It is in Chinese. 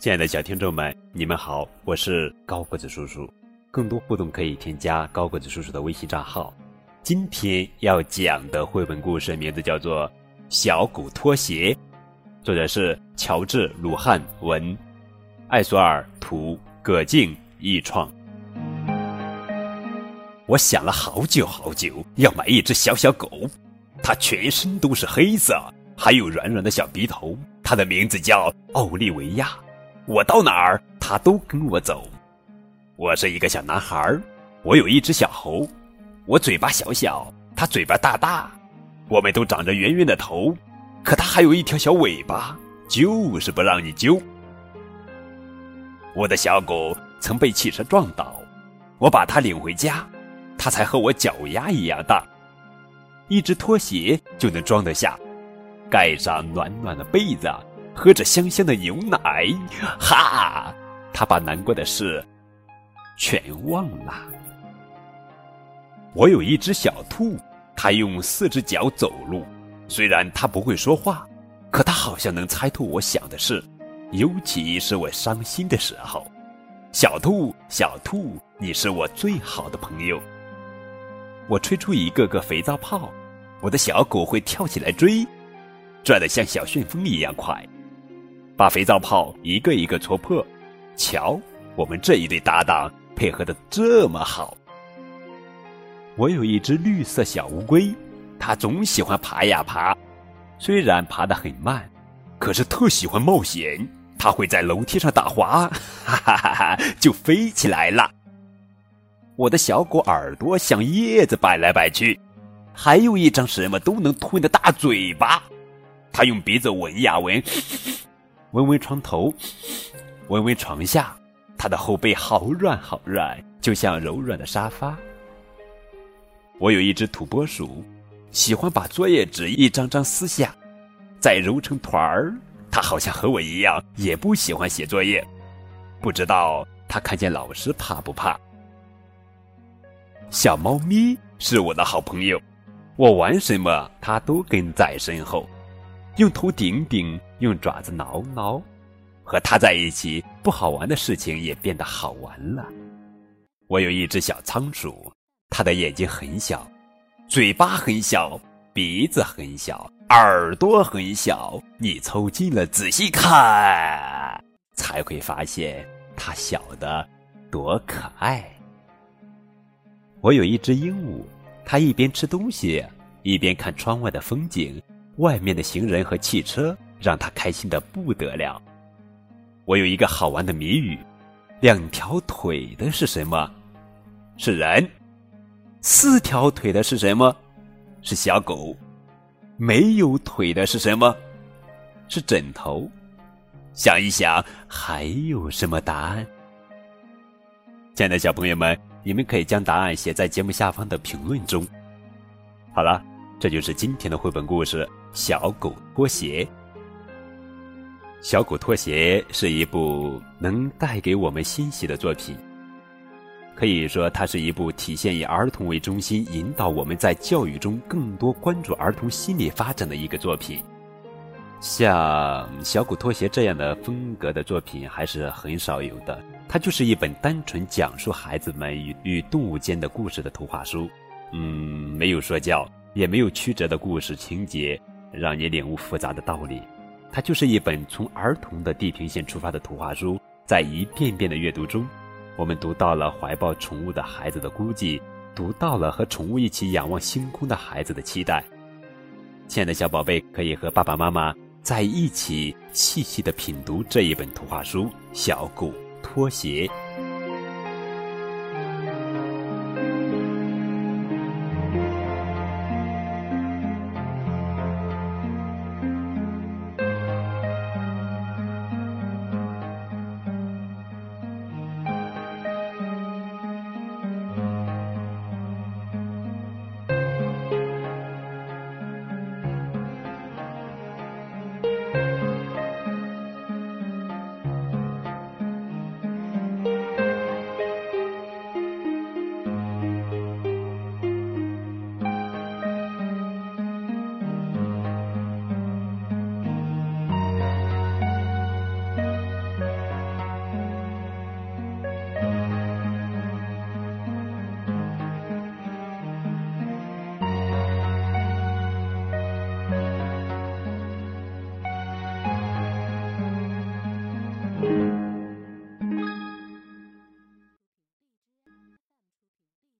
亲爱的小听众们，你们好，我是高个子叔叔。更多互动可以添加高个子叔叔的微信账号。今天要讲的绘本故事名字叫做《小狗拖鞋》，作者是乔治·鲁汉文，艾索尔图，葛静译创。我想了好久好久，要买一只小小狗，它全身都是黑色，还有软软的小鼻头。它的名字叫奥利维亚。我到哪儿，它都跟我走。我是一个小男孩，我有一只小猴，我嘴巴小小，它嘴巴大大。我们都长着圆圆的头，可它还有一条小尾巴，就是不让你揪。我的小狗曾被汽车撞倒，我把它领回家，它才和我脚丫一样大，一只拖鞋就能装得下，盖上暖暖的被子，喝着香香的牛奶，哈，他把难过的事。全忘了。我有一只小兔，它用四只脚走路。虽然它不会说话，可它好像能猜透我想的事，尤其是我伤心的时候。小兔，小兔，你是我最好的朋友。我吹出一个个肥皂泡，我的小狗会跳起来追，转得像小旋风一样快，把肥皂泡一个一个戳破。瞧，我们这一对搭档。配合的这么好，我有一只绿色小乌龟，它总喜欢爬呀爬，虽然爬得很慢，可是特喜欢冒险。它会在楼梯上打滑，哈哈哈哈，就飞起来了。我的小狗耳朵像叶子摆来摆去，还有一张什么都能吞的大嘴巴，它用鼻子闻呀闻，闻闻床头，闻闻床下。它的后背好软好软，就像柔软的沙发。我有一只土拨鼠，喜欢把作业纸一张张撕下，再揉成团儿。它好像和我一样，也不喜欢写作业。不知道它看见老师怕不怕？小猫咪是我的好朋友，我玩什么它都跟在身后，用头顶顶，用爪子挠挠。和他在一起，不好玩的事情也变得好玩了。我有一只小仓鼠，它的眼睛很小，嘴巴很小，鼻子很小，耳朵很小。你凑近了仔细看，才会发现它小的多可爱。我有一只鹦鹉，它一边吃东西，一边看窗外的风景，外面的行人和汽车让他开心的不得了。我有一个好玩的谜语：两条腿的是什么？是人。四条腿的是什么？是小狗。没有腿的是什么？是枕头。想一想，还有什么答案？亲爱的小朋友们，你们可以将答案写在节目下方的评论中。好了，这就是今天的绘本故事《小狗拖鞋》。《小狗拖鞋》是一部能带给我们欣喜的作品，可以说它是一部体现以儿童为中心，引导我们在教育中更多关注儿童心理发展的一个作品。像《小狗拖鞋》这样的风格的作品还是很少有的，它就是一本单纯讲述孩子们与与动物间的故事的图画书。嗯，没有说教，也没有曲折的故事情节，让你领悟复杂的道理。它就是一本从儿童的地平线出发的图画书，在一遍遍的阅读中，我们读到了怀抱宠物的孩子的孤寂，读到了和宠物一起仰望星空的孩子的期待。亲爱的小宝贝，可以和爸爸妈妈在一起细细的品读这一本图画书《小狗拖鞋》。